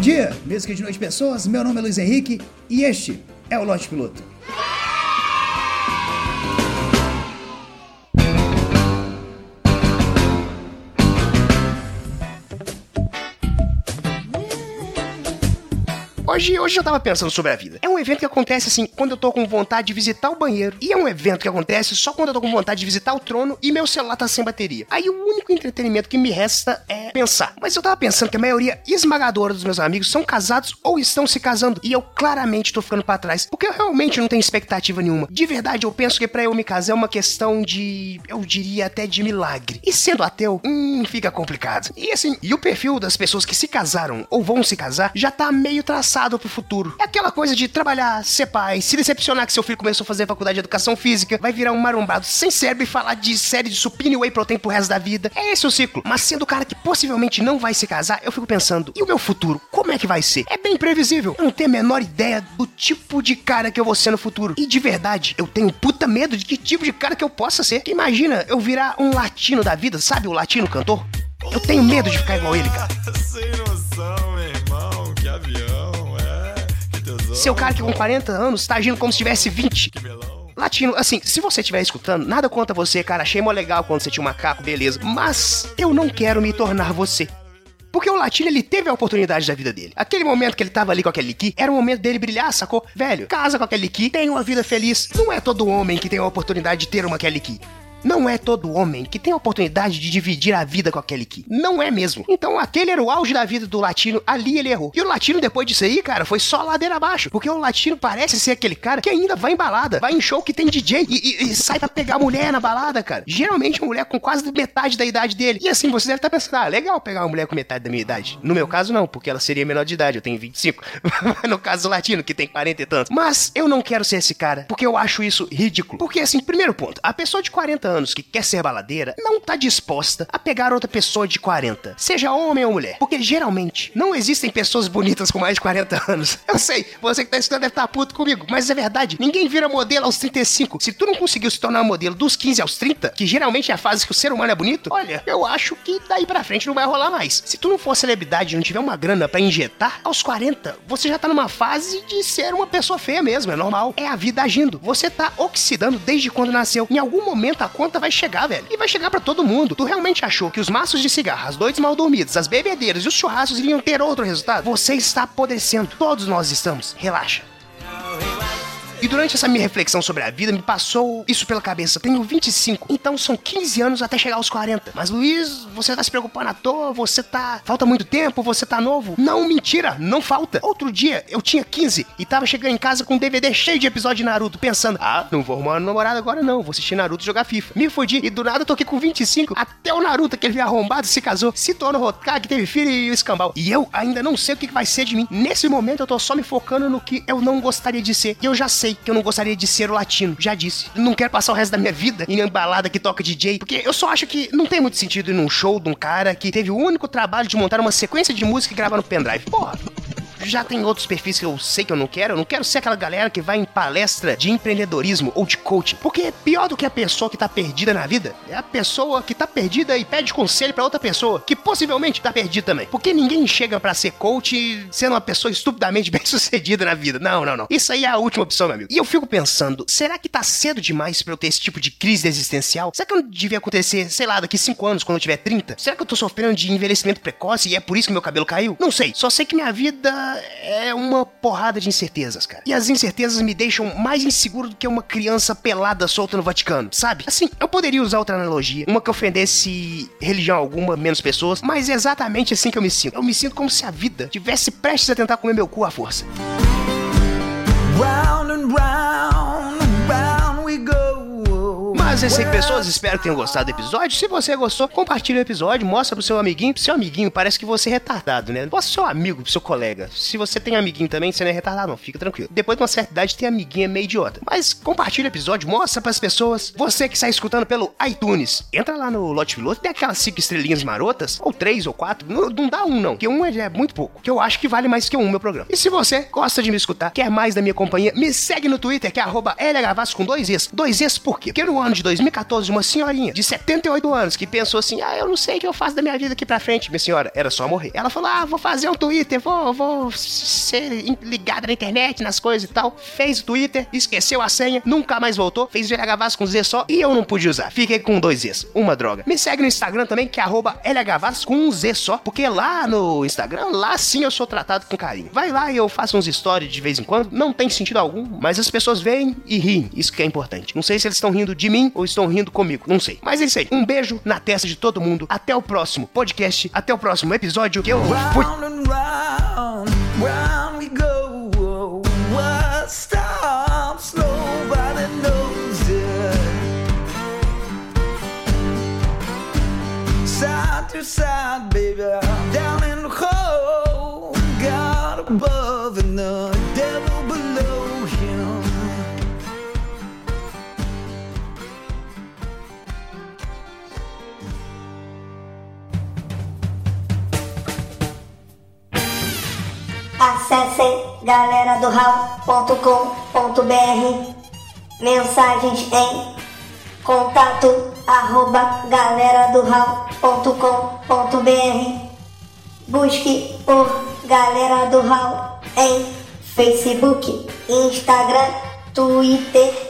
dia, mesmo de noite pessoas, meu nome é Luiz Henrique e este é o Lote Piloto. Hoje, hoje eu tava pensando sobre a vida. É um evento que acontece assim quando eu tô com vontade de visitar o banheiro. E é um evento que acontece só quando eu tô com vontade de visitar o trono e meu celular tá sem bateria. Aí o único entretenimento que me resta é pensar. Mas eu tava pensando que a maioria esmagadora dos meus amigos são casados ou estão se casando. E eu claramente tô ficando para trás. Porque eu realmente não tenho expectativa nenhuma. De verdade, eu penso que para eu me casar é uma questão de. Eu diria até de milagre. E sendo ateu, hum, fica complicado. E assim, e o perfil das pessoas que se casaram ou vão se casar já tá meio traçado pro futuro. É aquela coisa de trabalhar, ser pai, se decepcionar que seu filho começou a fazer faculdade de educação física, vai virar um marombado sem cérebro e falar de série de supino e whey protein pro resto da vida. É esse o ciclo. Mas sendo o cara que possivelmente não vai se casar, eu fico pensando, e o meu futuro? Como é que vai ser? É bem previsível. Eu não tenho a menor ideia do tipo de cara que eu vou ser no futuro. E de verdade, eu tenho puta medo de que tipo de cara que eu possa ser. Que imagina eu virar um latino da vida, sabe o latino cantor? Eu tenho medo de ficar igual ele, cara. Seu cara que com 40 anos tá agindo como se tivesse 20. Latino, assim, se você estiver escutando, nada contra você, cara. Achei mó legal quando você tinha um macaco, beleza. Mas eu não quero me tornar você. Porque o Latino, ele teve a oportunidade da vida dele. Aquele momento que ele tava ali com aquele Ki, era o momento dele brilhar, sacou? Velho, casa com aquele Ki, tem uma vida feliz. Não é todo homem que tem a oportunidade de ter uma Kelly Ki. Não é todo homem que tem a oportunidade de dividir a vida com aquele Ki. Não é mesmo. Então aquele era o auge da vida do latino, ali ele errou. E o latino, depois disso aí, cara, foi só ladeira abaixo. Porque o latino parece ser aquele cara que ainda vai em balada, vai em show que tem DJ e, e, e sai pra pegar mulher na balada, cara. Geralmente mulher com quase metade da idade dele. E assim, você deve estar tá pensando, ah, legal pegar uma mulher com metade da minha idade. No meu caso, não, porque ela seria menor de idade, eu tenho 25. no caso do latino, que tem 40 e tantos. Mas eu não quero ser esse cara, porque eu acho isso ridículo. Porque assim, primeiro ponto, a pessoa de 40 anos que quer ser baladeira não tá disposta a pegar outra pessoa de 40, seja homem ou mulher. Porque geralmente não existem pessoas bonitas com mais de 40 anos. Eu sei, você que tá estudando deve estar tá puto comigo, mas é verdade. Ninguém vira modelo aos 35. Se tu não conseguiu se tornar modelo dos 15 aos 30, que geralmente é a fase que o ser humano é bonito, olha, eu acho que daí pra frente não vai rolar mais. Se tu não for celebridade e não tiver uma grana para injetar, aos 40, você já tá numa fase de ser uma pessoa feia mesmo, é normal. É a vida agindo. Você tá oxidando desde quando nasceu. Em algum momento a conta vai chegar, velho. E vai chegar para todo mundo. Tu realmente achou que os maços de cigarro, as noites mal dormidas, as bebedeiras e os churrascos iriam ter outro resultado? Você está apodrecendo. Todos nós estamos. Relaxa. E durante essa minha reflexão sobre a vida, me passou isso pela cabeça. Tenho 25, então são 15 anos até chegar aos 40. Mas Luiz, você tá se preocupando à toa, você tá. Falta muito tempo, você tá novo. Não, mentira, não falta. Outro dia eu tinha 15 e tava chegando em casa com um DVD cheio de episódio de Naruto, pensando: ah, não vou arrumar uma namorada agora não, vou assistir Naruto e jogar FIFA. Me fodi e do nada eu tô aqui com 25, até o Naruto, aquele veio arrombado, se casou, se tornou Hokage, teve filho e o escambau. E eu ainda não sei o que vai ser de mim. Nesse momento eu tô só me focando no que eu não gostaria de ser. E eu já sei que eu não gostaria de ser o latino. Já disse. Não quero passar o resto da minha vida em embalada que toca DJ. Porque eu só acho que não tem muito sentido ir num show de um cara que teve o único trabalho de montar uma sequência de música e gravar no pendrive. Porra já tem outros perfis que eu sei que eu não quero. Eu não quero ser aquela galera que vai em palestra de empreendedorismo ou de coaching. Porque pior do que a pessoa que tá perdida na vida é a pessoa que tá perdida e pede conselho para outra pessoa que possivelmente tá perdida também. Porque ninguém chega para ser coach sendo uma pessoa estupidamente bem sucedida na vida. Não, não, não. Isso aí é a última opção, meu amigo. E eu fico pensando, será que tá cedo demais para eu ter esse tipo de crise existencial? Será que não devia acontecer, sei lá, daqui 5 anos, quando eu tiver 30? Será que eu tô sofrendo de envelhecimento precoce e é por isso que meu cabelo caiu? Não sei. Só sei que minha vida é uma porrada de incertezas, cara. E as incertezas me deixam mais inseguro do que uma criança pelada solta no Vaticano, sabe? Assim, eu poderia usar outra analogia, uma que ofendesse religião alguma, menos pessoas, mas é exatamente assim que eu me sinto. Eu me sinto como se a vida tivesse prestes a tentar comer meu cu à força. Round 100 pessoas, espero que tenham gostado do episódio. Se você gostou, compartilhe o episódio, mostra pro seu amiguinho. Pro seu amiguinho, parece que você é retardado, né? Mostra pro seu amigo, pro seu colega. Se você tem amiguinho também, você não é retardado, não. Fica tranquilo. Depois de uma certa idade, tem amiguinha é meio idiota. Mas compartilha o episódio, mostra pras pessoas. Você que está escutando pelo iTunes, entra lá no Lote Piloto, tem aquelas cinco estrelinhas marotas, ou três ou quatro. Não, não dá um, não. Porque um é, é muito pouco. Que eu acho que vale mais que um, meu programa. E se você gosta de me escutar, quer mais da minha companhia, me segue no Twitter, que é L LHVasco com dois Is. Dois Is por quê? Porque no ano de 2014 de uma senhorinha de 78 anos que pensou assim: ah, eu não sei o que eu faço da minha vida aqui pra frente. Minha senhora, era só morrer. Ela falou: ah, vou fazer um Twitter, vou, vou ser ligada na internet, nas coisas e tal. Fez o Twitter, esqueceu a senha, nunca mais voltou, fez VH Vaz com Z só e eu não pude usar. Fiquei com dois Zs, uma droga. Me segue no Instagram também, que é LHVaz com um Z só, porque lá no Instagram, lá sim eu sou tratado com carinho. Vai lá e eu faço uns stories de vez em quando, não tem sentido algum, mas as pessoas veem e riem, isso que é importante. Não sei se eles estão rindo de mim ou estão rindo comigo, não sei. Mas é isso aí, um beijo na testa de todo mundo, até o próximo podcast, até o próximo episódio, que eu fui. Round and Acessem galera do Mensagens em contato arroba galera do Busque por Galera do Hall em Facebook, Instagram, Twitter